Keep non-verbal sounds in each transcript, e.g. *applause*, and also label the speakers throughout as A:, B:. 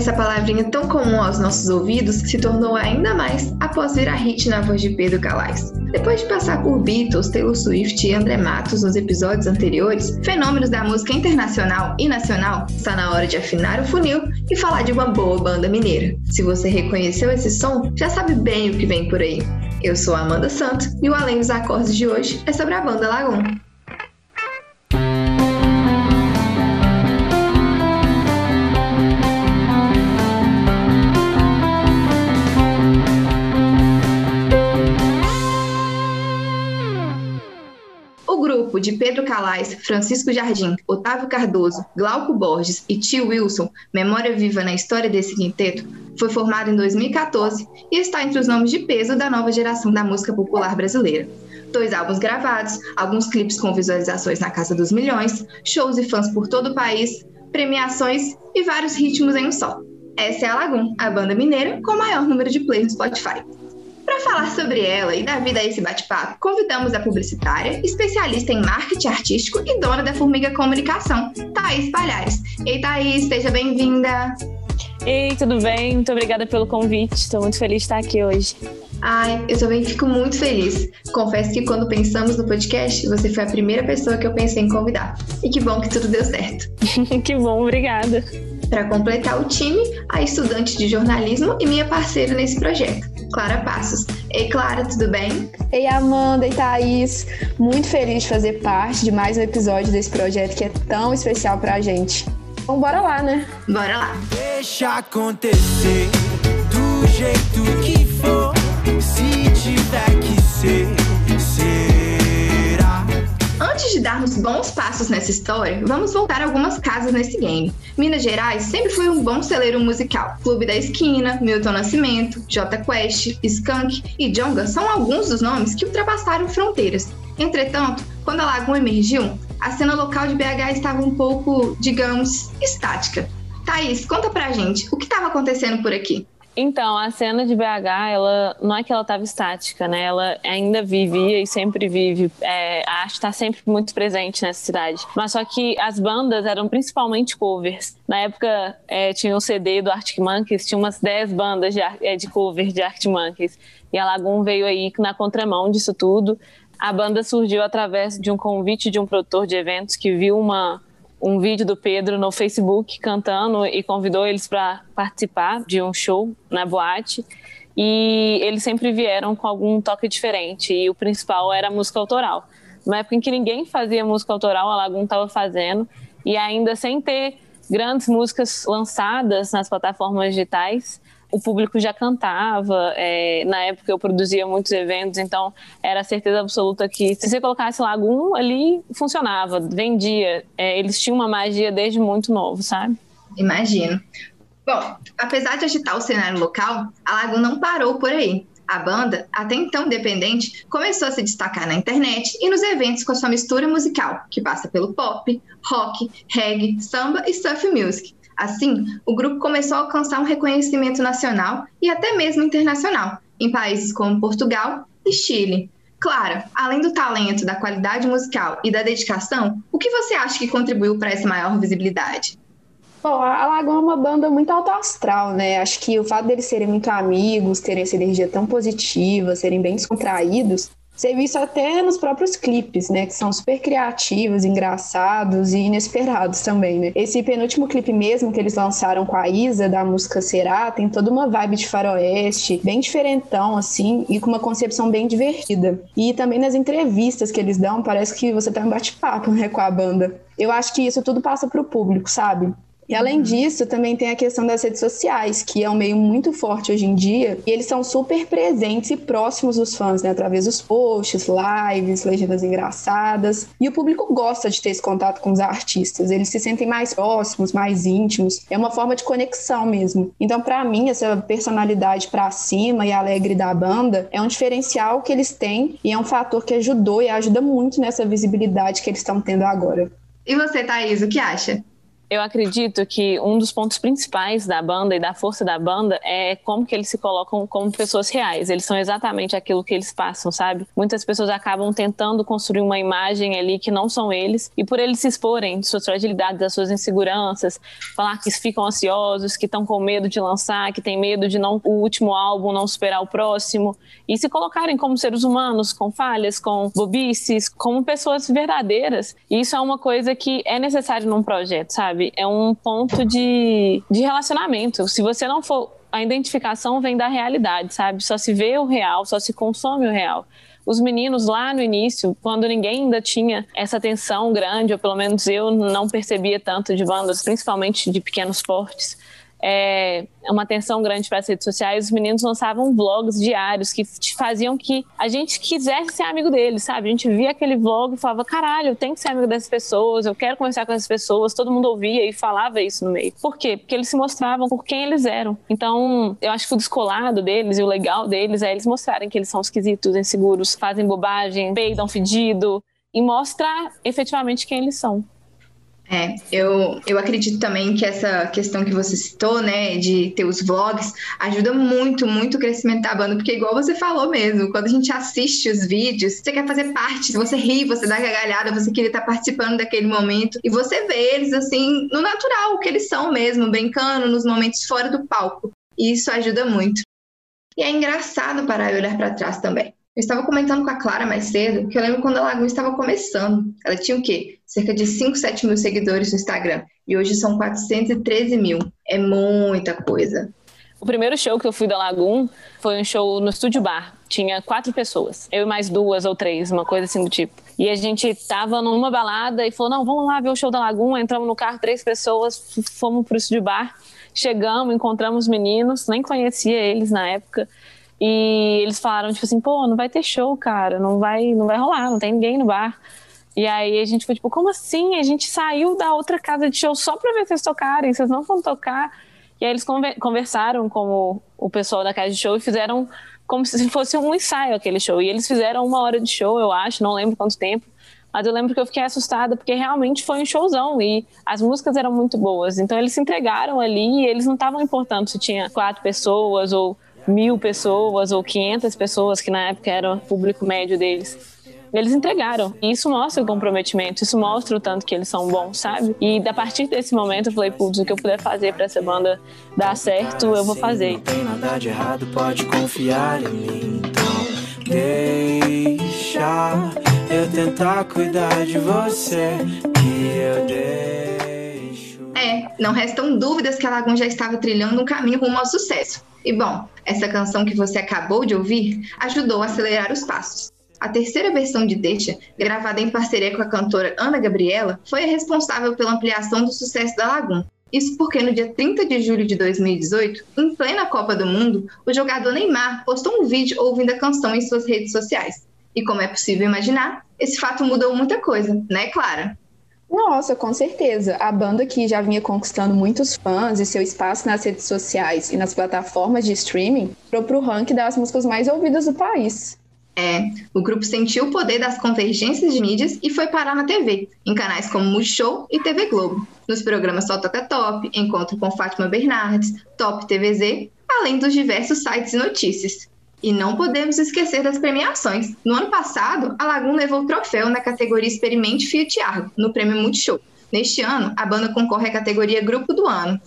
A: Essa palavrinha tão comum aos nossos ouvidos se tornou ainda mais após virar hit na voz de Pedro Calais. Depois de passar por Beatles, Taylor Swift e André Matos nos episódios anteriores, fenômenos da música internacional e nacional, está na hora de afinar o funil e falar de uma boa banda mineira. Se você reconheceu esse som, já sabe bem o que vem por aí. Eu sou Amanda Santos e o Além dos Acordes de hoje é sobre a banda Lagoon. Calais, Francisco Jardim, Otávio Cardoso, Glauco Borges e Tio Wilson, memória viva na história desse quinteto, foi formado em 2014 e está entre os nomes de peso da nova geração da música popular brasileira. Dois álbuns gravados, alguns clipes com visualizações na casa dos milhões, shows e fãs por todo o país, premiações e vários ritmos em um só. Essa é a Lagoon, a banda mineira com o maior número de plays no Spotify. Para falar sobre ela e dar vida a esse bate-papo, convidamos a publicitária, especialista em marketing artístico e dona da Formiga Comunicação, Thaís Palhares. Ei, Thaís, seja bem-vinda!
B: Ei, tudo bem? Muito obrigada pelo convite. Estou muito feliz de estar aqui hoje.
A: Ai, eu também fico muito feliz. Confesso que quando pensamos no podcast, você foi a primeira pessoa que eu pensei em convidar. E que bom que tudo deu certo. *laughs*
B: que bom, obrigada.
A: Para completar o time, a estudante de jornalismo e minha parceira nesse projeto, Clara Passos. Ei, Clara, tudo bem?
C: Ei, Amanda e Thaís. Muito feliz de fazer parte de mais um episódio desse projeto que é tão especial pra gente. Então, bora lá, né?
A: Bora lá.
D: Deixa acontecer do jeito que for, se tiver que ser,
A: de darmos bons passos nessa história, vamos voltar algumas casas nesse game. Minas Gerais sempre foi um bom celeiro musical. Clube da Esquina, Milton Nascimento, J Quest, Skunk e Jonga são alguns dos nomes que ultrapassaram fronteiras. Entretanto, quando a Lagoa emergiu, a cena local de BH estava um pouco, digamos, estática. Thaís, conta pra gente, o que estava acontecendo por aqui?
B: Então, a cena de BH, ela não é que ela estava estática, né? Ela ainda vivia e sempre vive. É, a arte está sempre muito presente nessa cidade. Mas só que as bandas eram principalmente covers. Na época, é, tinha um CD do Arctic Monkeys, tinha umas 10 bandas de, é, de de Arctic Monkeys. E a Lagoon veio aí na contramão disso tudo. A banda surgiu através de um convite de um produtor de eventos que viu uma um vídeo do Pedro no Facebook cantando e convidou eles para participar de um show na boate. E eles sempre vieram com algum toque diferente. E o principal era música autoral. Na época em que ninguém fazia música autoral, a Lagoon estava fazendo. E ainda sem ter grandes músicas lançadas nas plataformas digitais, o público já cantava. É, na época eu produzia muitos eventos, então era certeza absoluta que se você colocasse Lagoon ali, funcionava, vendia. É, eles tinham uma magia desde muito novo, sabe?
A: Imagino. Bom, apesar de agitar o cenário local, a Lagoon não parou por aí. A banda, até então independente, começou a se destacar na internet e nos eventos com a sua mistura musical, que passa pelo pop, rock, reggae, samba e surf music. Assim, o grupo começou a alcançar um reconhecimento nacional e até mesmo internacional, em países como Portugal e Chile. Clara, além do talento, da qualidade musical e da dedicação, o que você acha que contribuiu para essa maior visibilidade?
C: Bom, a Lagoa é uma banda muito alto astral, né? Acho que o fato deles serem muito amigos, terem essa energia tão positiva, serem bem descontraídos, você vê isso até nos próprios clipes, né? Que são super criativos, engraçados e inesperados também, né? Esse penúltimo clipe mesmo que eles lançaram com a Isa, da música Será, tem toda uma vibe de faroeste, bem diferentão, assim, e com uma concepção bem divertida. E também nas entrevistas que eles dão, parece que você tá em bate-papo, né, com a banda. Eu acho que isso tudo passa pro público, sabe? E além uhum. disso, também tem a questão das redes sociais, que é um meio muito forte hoje em dia, e eles são super presentes e próximos dos fãs, né? Através dos posts, lives, legendas engraçadas. E o público gosta de ter esse contato com os artistas, eles se sentem mais próximos, mais íntimos. É uma forma de conexão mesmo. Então, para mim, essa personalidade pra cima e alegre da banda é um diferencial que eles têm e é um fator que ajudou e ajuda muito nessa visibilidade que eles estão tendo agora.
A: E você, Thaís, o que acha?
B: Eu acredito que um dos pontos principais da banda e da força da banda é como que eles se colocam como pessoas reais. Eles são exatamente aquilo que eles passam, sabe? Muitas pessoas acabam tentando construir uma imagem ali que não são eles e por eles se exporem de suas fragilidades, das suas inseguranças, falar que ficam ansiosos, que estão com medo de lançar, que tem medo de não o último álbum não superar o próximo e se colocarem como seres humanos, com falhas, com bobices, como pessoas verdadeiras. E isso é uma coisa que é necessário num projeto, sabe? Sabe? É um ponto de, de relacionamento. Se você não for. A identificação vem da realidade, sabe? Só se vê o real, só se consome o real os meninos lá no início, quando ninguém ainda tinha essa atenção grande, ou pelo menos eu não percebia tanto de bandas, principalmente de pequenos portes, é, uma atenção grande para as redes sociais, os meninos lançavam vlogs diários que faziam que a gente quisesse ser amigo deles, sabe? A gente via aquele vlog e falava, caralho, eu tenho que ser amigo dessas pessoas, eu quero conversar com essas pessoas, todo mundo ouvia e falava isso no meio. Por quê? Porque eles se mostravam por quem eles eram. Então, eu acho que o descolado deles e o legal deles é eles mostrarem que eles são esquisitos, inseguros, fazem bobagem, peidam fedido e mostrar efetivamente quem eles são.
A: É, eu, eu acredito também que essa questão que você citou, né, de ter os vlogs, ajuda muito, muito o crescimento da banda, porque igual você falou mesmo, quando a gente assiste os vídeos, você quer fazer parte, você ri, você dá gargalhada, você queria estar participando daquele momento, e você vê eles, assim, no natural, o que eles são mesmo, brincando nos momentos fora do palco, e isso ajuda muito. E é engraçado parar e olhar para trás também. Eu estava comentando com a Clara mais cedo que eu lembro quando a Lagoon estava começando. Ela tinha o quê? Cerca de 5, 7 mil seguidores no Instagram. E hoje são 413 mil. É muita coisa.
B: O primeiro show que eu fui da Lagoon foi um show no Estúdio Bar. Tinha quatro pessoas. Eu e mais duas ou três, uma coisa assim do tipo. E a gente tava numa balada e falou: não, vamos lá ver o show da Lagoon. Entramos no carro, três pessoas, fomos pro Estúdio Bar. Chegamos, encontramos os meninos, nem conhecia eles na época. E eles falaram, tipo assim, pô, não vai ter show, cara, não vai, não vai rolar, não tem ninguém no bar. E aí a gente foi tipo, como assim? A gente saiu da outra casa de show só pra ver vocês tocarem, vocês não vão tocar. E aí eles conversaram com o, o pessoal da casa de show e fizeram como se fosse um ensaio aquele show. E eles fizeram uma hora de show, eu acho, não lembro quanto tempo. Mas eu lembro que eu fiquei assustada porque realmente foi um showzão e as músicas eram muito boas. Então eles se entregaram ali e eles não estavam importando se tinha quatro pessoas ou mil pessoas ou 500 pessoas, que na época era o público médio deles. Eles entregaram. E isso mostra o comprometimento, isso mostra o tanto que eles são bons, sabe? E a partir desse momento eu falei, putz, o que eu puder fazer para essa banda dar certo, eu vou fazer. Não tem nada de errado, pode confiar em mim. Então
A: deixa eu tentar cuidar de você, que eu deixo. É, não restam dúvidas que a Lagoon já estava trilhando um caminho rumo ao sucesso. E bom, essa canção que você acabou de ouvir ajudou a acelerar os passos. A terceira versão de Deixa, gravada em parceria com a cantora Ana Gabriela, foi a responsável pela ampliação do sucesso da Lagoon. Isso porque no dia 30 de julho de 2018, em plena Copa do Mundo, o jogador Neymar postou um vídeo ouvindo a canção em suas redes sociais. E como é possível imaginar, esse fato mudou muita coisa, né, Clara?
C: Nossa, com certeza. A banda que já vinha conquistando muitos fãs e seu espaço nas redes sociais e nas plataformas de streaming, foi para o ranking das músicas mais ouvidas do país.
A: É, o grupo sentiu o poder das convergências de mídias e foi parar na TV, em canais como Multishow e TV Globo, nos programas Só Toca Top, Encontro com Fátima Bernardes, Top TVZ, além dos diversos sites e notícias. E não podemos esquecer das premiações. No ano passado, a Lagoon levou o troféu na categoria Experimente Fiat Argo, no Prêmio Multishow. Neste ano, a banda concorre à categoria Grupo do Ano.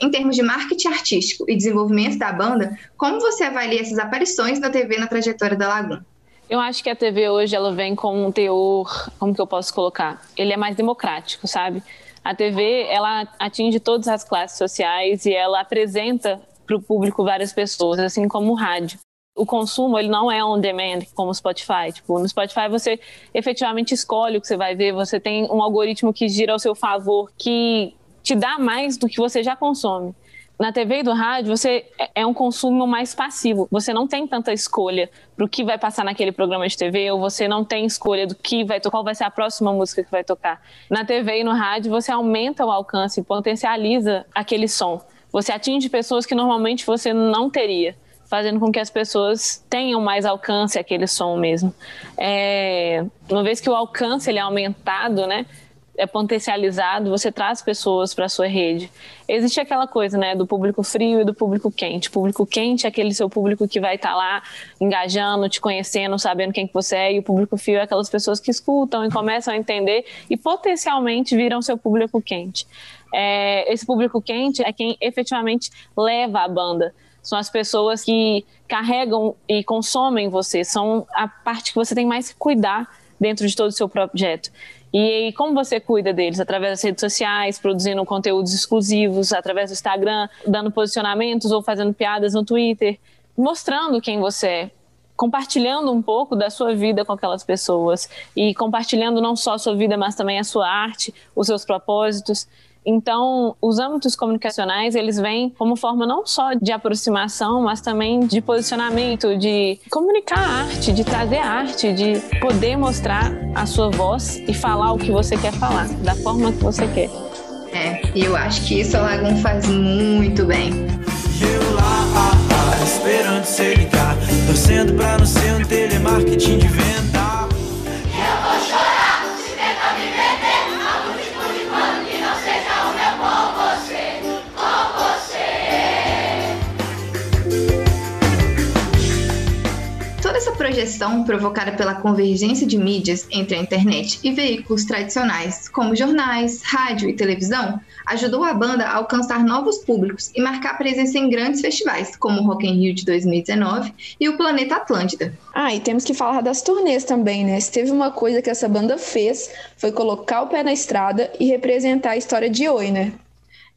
A: Em termos de marketing artístico e desenvolvimento da banda, como você avalia essas aparições na TV na trajetória da Lagoon?
B: Eu acho que a TV hoje ela vem com um teor, como que eu posso colocar? Ele é mais democrático, sabe? A TV ela atinge todas as classes sociais e ela apresenta para o público várias pessoas, assim como o rádio. O consumo ele não é on demand como o Spotify. Tipo, no Spotify você efetivamente escolhe o que você vai ver, você tem um algoritmo que gira ao seu favor, que te dá mais do que você já consome. Na TV e do rádio, você é, é um consumo mais passivo. Você não tem tanta escolha para o que vai passar naquele programa de TV, ou você não tem escolha do que vai tocar, qual vai ser a próxima música que vai tocar. Na TV e no rádio, você aumenta o alcance, potencializa aquele som você atinge pessoas que normalmente você não teria, fazendo com que as pessoas tenham mais alcance aquele som mesmo. É, uma vez que o alcance ele é aumentado, né? É potencializado, você traz pessoas para sua rede. Existe aquela coisa, né, do público frio e do público quente. O público quente é aquele seu público que vai estar tá lá engajando, te conhecendo, sabendo quem que você é, e o público frio é aquelas pessoas que escutam e começam a entender e potencialmente viram seu público quente. É, esse público quente é quem efetivamente leva a banda. São as pessoas que carregam e consomem você, são a parte que você tem mais que cuidar dentro de todo o seu projeto. E como você cuida deles? Através das redes sociais, produzindo conteúdos exclusivos, através do Instagram, dando posicionamentos ou fazendo piadas no Twitter, mostrando quem você é, compartilhando um pouco da sua vida com aquelas pessoas e compartilhando não só a sua vida, mas também a sua arte, os seus propósitos. Então, os âmbitos comunicacionais, eles vêm como forma não só de aproximação, mas também de posicionamento, de comunicar a arte, de trazer a arte, de poder mostrar a sua voz e falar o que você quer falar, da forma que você quer.
A: É, e eu acho que isso a Lagoon faz muito bem.
D: Eu esperando você ligar, torcendo pra não ser um telemarketing de venda.
A: Essa projeção provocada pela convergência de mídias entre a internet e veículos tradicionais, como jornais, rádio e televisão, ajudou a banda a alcançar novos públicos e marcar presença em grandes festivais, como o Rock in Rio de 2019 e o Planeta Atlântida.
C: Ah, e temos que falar das turnês também, né? Se teve uma coisa que essa banda fez, foi colocar o pé na estrada e representar a história de Oi, né?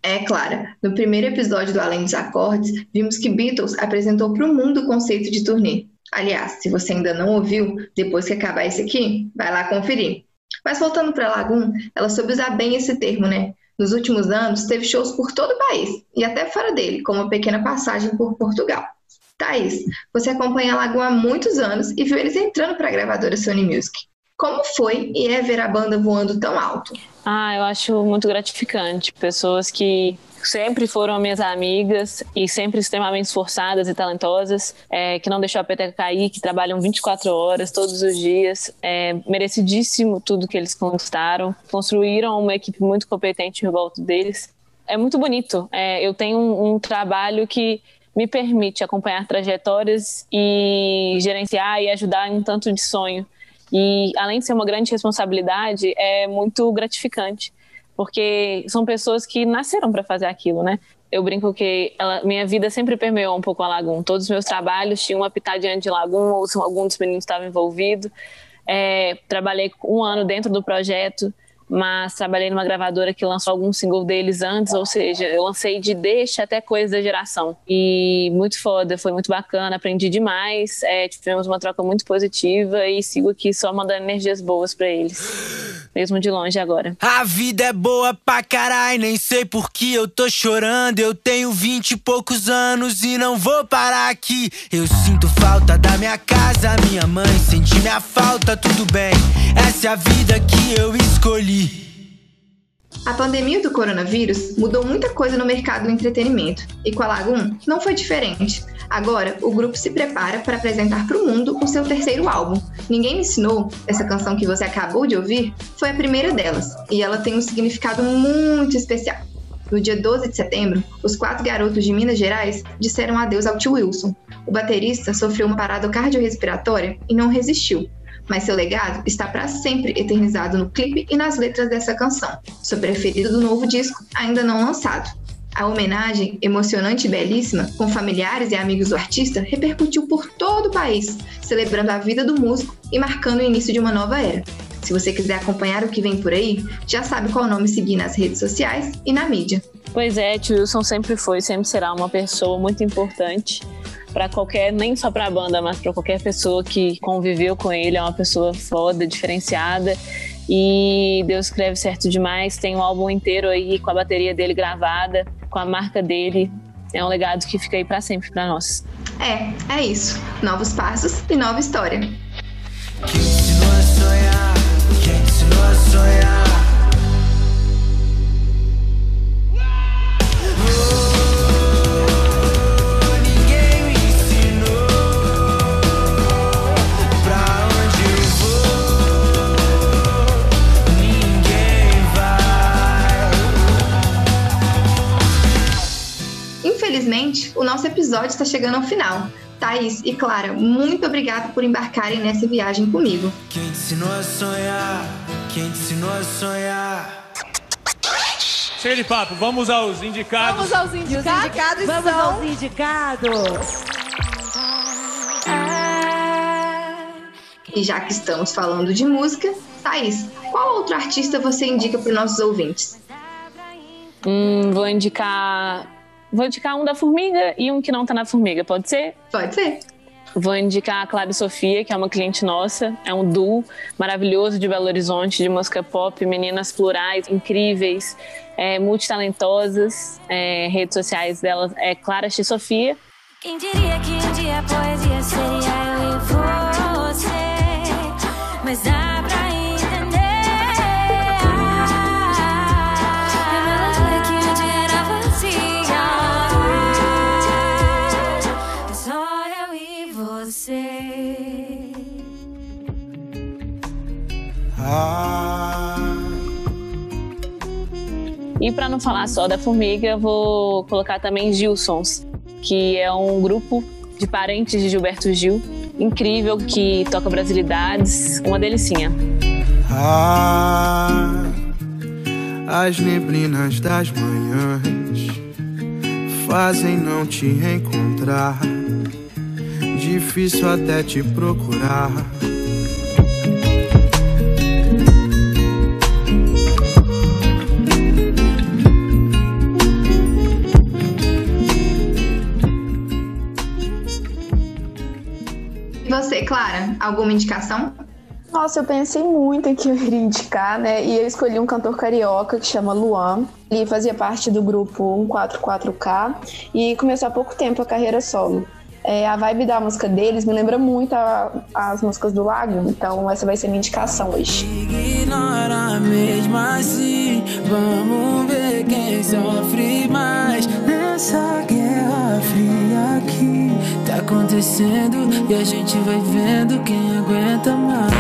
A: É, Clara. No primeiro episódio do Além dos Acordes, vimos que Beatles apresentou para o mundo o conceito de turnê. Aliás, se você ainda não ouviu, depois que acabar esse aqui, vai lá conferir. Mas voltando para Lagoon, ela soube usar bem esse termo, né? Nos últimos anos, teve shows por todo o país e até fora dele, como uma pequena passagem por Portugal. Thaís, você acompanha a Lagoon há muitos anos e viu eles entrando para a gravadora Sony Music. Como foi e é ver a banda voando tão alto?
B: Ah, eu acho muito gratificante. Pessoas que sempre foram minhas amigas e sempre extremamente esforçadas e talentosas, é, que não deixou a peteca cair, que trabalham 24 horas todos os dias. É merecidíssimo tudo que eles conquistaram. Construíram uma equipe muito competente em volta deles. É muito bonito. É, eu tenho um, um trabalho que me permite acompanhar trajetórias e gerenciar e ajudar em um tanto de sonho. E além de ser uma grande responsabilidade, é muito gratificante porque são pessoas que nasceram para fazer aquilo, né? Eu brinco que ela, minha vida sempre permeou um pouco a Lagoon. Todos os meus trabalhos tinham uma pitadinha de Lagoon, ou algum dos meninos estava envolvido. É, trabalhei um ano dentro do projeto mas trabalhei numa gravadora que lançou algum single deles antes, ou seja, eu lancei de deixa até coisa da geração. E muito foda, foi muito bacana, aprendi demais, é, tivemos uma troca muito positiva e sigo aqui só mandando energias boas para eles, mesmo de longe agora.
D: A vida é boa pra caralho, nem sei por que eu tô chorando. Eu tenho vinte e poucos anos e não vou parar aqui. Eu sinto falta da minha casa, minha mãe, senti minha falta, tudo bem. Essa é a vida que eu escolhi.
A: A pandemia do coronavírus mudou muita coisa no mercado do entretenimento e com a Lagoon não foi diferente. Agora, o grupo se prepara para apresentar para o mundo o seu terceiro álbum. Ninguém Me Ensinou, essa canção que você acabou de ouvir, foi a primeira delas e ela tem um significado muito especial. No dia 12 de setembro, os quatro garotos de Minas Gerais disseram adeus ao tio Wilson. O baterista sofreu uma parada cardiorrespiratória e não resistiu, mas seu legado está para sempre eternizado no clipe e nas letras dessa canção, seu preferido do novo disco, ainda não lançado. A homenagem, emocionante e belíssima, com familiares e amigos do artista, repercutiu por todo o país, celebrando a vida do músico e marcando o início de uma nova era. Se você quiser acompanhar o que vem por aí, já sabe qual nome seguir nas redes sociais e na mídia.
B: Pois é, Tio Wilson sempre foi, sempre será uma pessoa muito importante para qualquer, nem só para a banda, mas para qualquer pessoa que conviveu com ele. É uma pessoa foda, diferenciada. E Deus escreve certo demais. Tem um álbum inteiro aí com a bateria dele gravada, com a marca dele. É um legado que fica aí para sempre para nós.
A: É, é isso. Novos passos e nova história.
D: Quem ensinou a sonhar? Quem ensinou a sonhar?
A: Nosso episódio está chegando ao final. Thaís e Clara, muito obrigada por embarcarem nessa viagem comigo.
D: Quem te ensinou a sonhar? Quem te ensinou a sonhar?
E: Chega de papo, vamos aos indicados.
F: Vamos aos indicados.
G: Os indicados
F: vamos
G: são...
F: aos indicados.
A: E já que estamos falando de música, Thaís, qual outro artista você indica para os nossos ouvintes?
B: Hum, vou indicar. Vou indicar um da Formiga e um que não tá na Formiga, pode ser?
A: Pode ser.
B: Vou indicar a Clara e Sofia, que é uma cliente nossa. É um duo maravilhoso de Belo Horizonte, de música pop, meninas plurais, incríveis, é, multitalentosas. É, redes sociais delas é Clara X Sofia.
H: Quem diria que um dia a poesia seria eu e você? Mas dá E
B: para não falar só da Formiga, vou colocar também Gilsons, que é um grupo de parentes de Gilberto Gil, incrível, que toca brasilidades, uma delicinha.
D: ah, as neblinas das manhãs fazem não te encontrar. Difícil até te procurar.
A: Você, Clara, alguma indicação?
C: Nossa, eu pensei muito em que eu iria indicar, né? E eu escolhi um cantor carioca que chama Luan. Ele fazia parte do grupo 144K e começou há pouco tempo a carreira solo. É, a vibe da música deles me lembra muito a- as músicas do Lago, então essa vai ser minha indicação hoje.
D: Ignora mesmo assim. Vamos ver quem sofre mais nessa guerra fria aqui. Acontecendo e a gente vai vendo quem aguenta mais.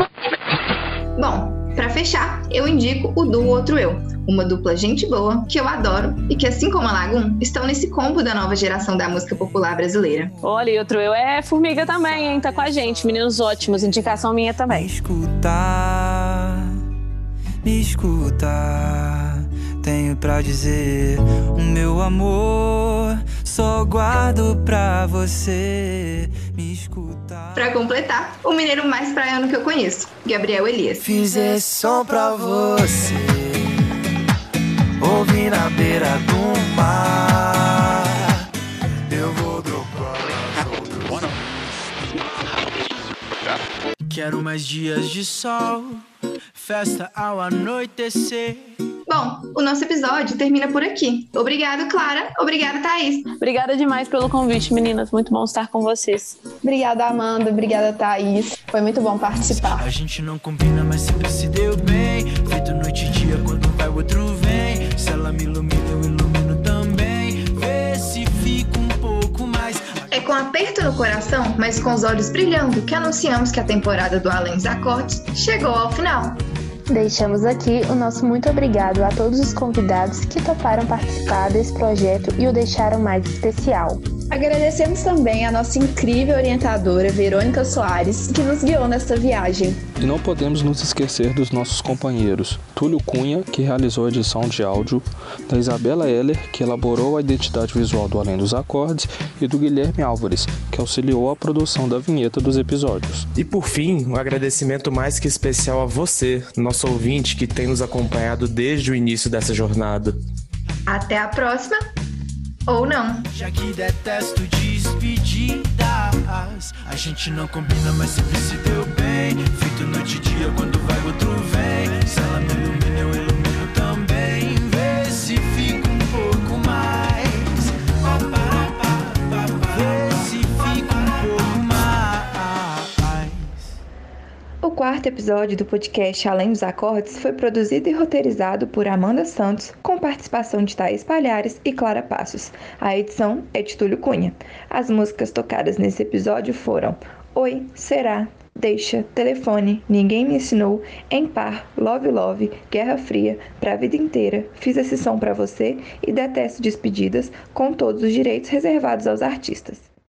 D: *laughs*
A: Bom, para fechar, eu indico o Duo Outro Eu, uma dupla gente boa que eu adoro e que, assim como a Lagoon, estão nesse combo da nova geração da música popular brasileira.
B: Olha, e outro eu é Formiga também, hein? Tá com a gente, meninos ótimos, indicação minha
D: Me
B: também.
D: escutar, me escutar. Tenho pra dizer, o meu amor só guardo pra você. Me escutar.
A: Para completar, o mineiro mais praiano que eu conheço, Gabriel Elias.
D: Fiz esse som pra você. Ouvi na beira do mar. Eu vou dropar. Quero mais dias de sol, festa ao anoitecer.
A: Bom, o nosso episódio termina por aqui. Obrigado, Clara. Obrigada, Thaís.
B: Obrigada demais pelo convite, meninas. Muito bom estar com vocês.
C: Obrigada, Amanda. Obrigada, Thaís. Foi muito bom participar.
D: A gente não combina, mas sempre se deu bem. Feito noite e dia, quando vai o outro vem. Se ela me ilumina, eu ilumino também. Vê se fica um pouco mais.
A: É com aperto no coração, mas com os olhos brilhando, que anunciamos que a temporada do Além dos Acordes chegou ao final.
I: Deixamos aqui o nosso muito obrigado a todos os convidados que toparam participar desse projeto e o deixaram mais especial.
C: Agradecemos também a nossa incrível orientadora, Verônica Soares, que nos guiou nesta viagem.
J: E não podemos nos esquecer dos nossos companheiros, Túlio Cunha, que realizou a edição de áudio, da Isabela Heller, que elaborou a identidade visual do Além dos Acordes, e do Guilherme Álvares, que auxiliou a produção da vinheta dos episódios.
E: E por fim, um agradecimento mais que especial a você, nosso ouvinte que tem nos acompanhado desde o início dessa jornada.
A: Até a próxima, ou não.
D: Já que detesto despedidas. A gente não combina, mas sempre se deu bem. Feito noite e dia, quando vai outro vem. Se ela me ilumina,
A: quarto episódio do podcast Além dos Acordes foi produzido e roteirizado por Amanda Santos, com participação de Thaís Palhares e Clara Passos. A edição é de Túlio Cunha. As músicas tocadas nesse episódio foram Oi, Será,
G: Deixa, Telefone, Ninguém Me Ensinou, Em Par, Love Love, Guerra Fria, Pra Vida Inteira, Fiz esse som pra você e Detesto Despedidas, com todos os direitos reservados aos artistas.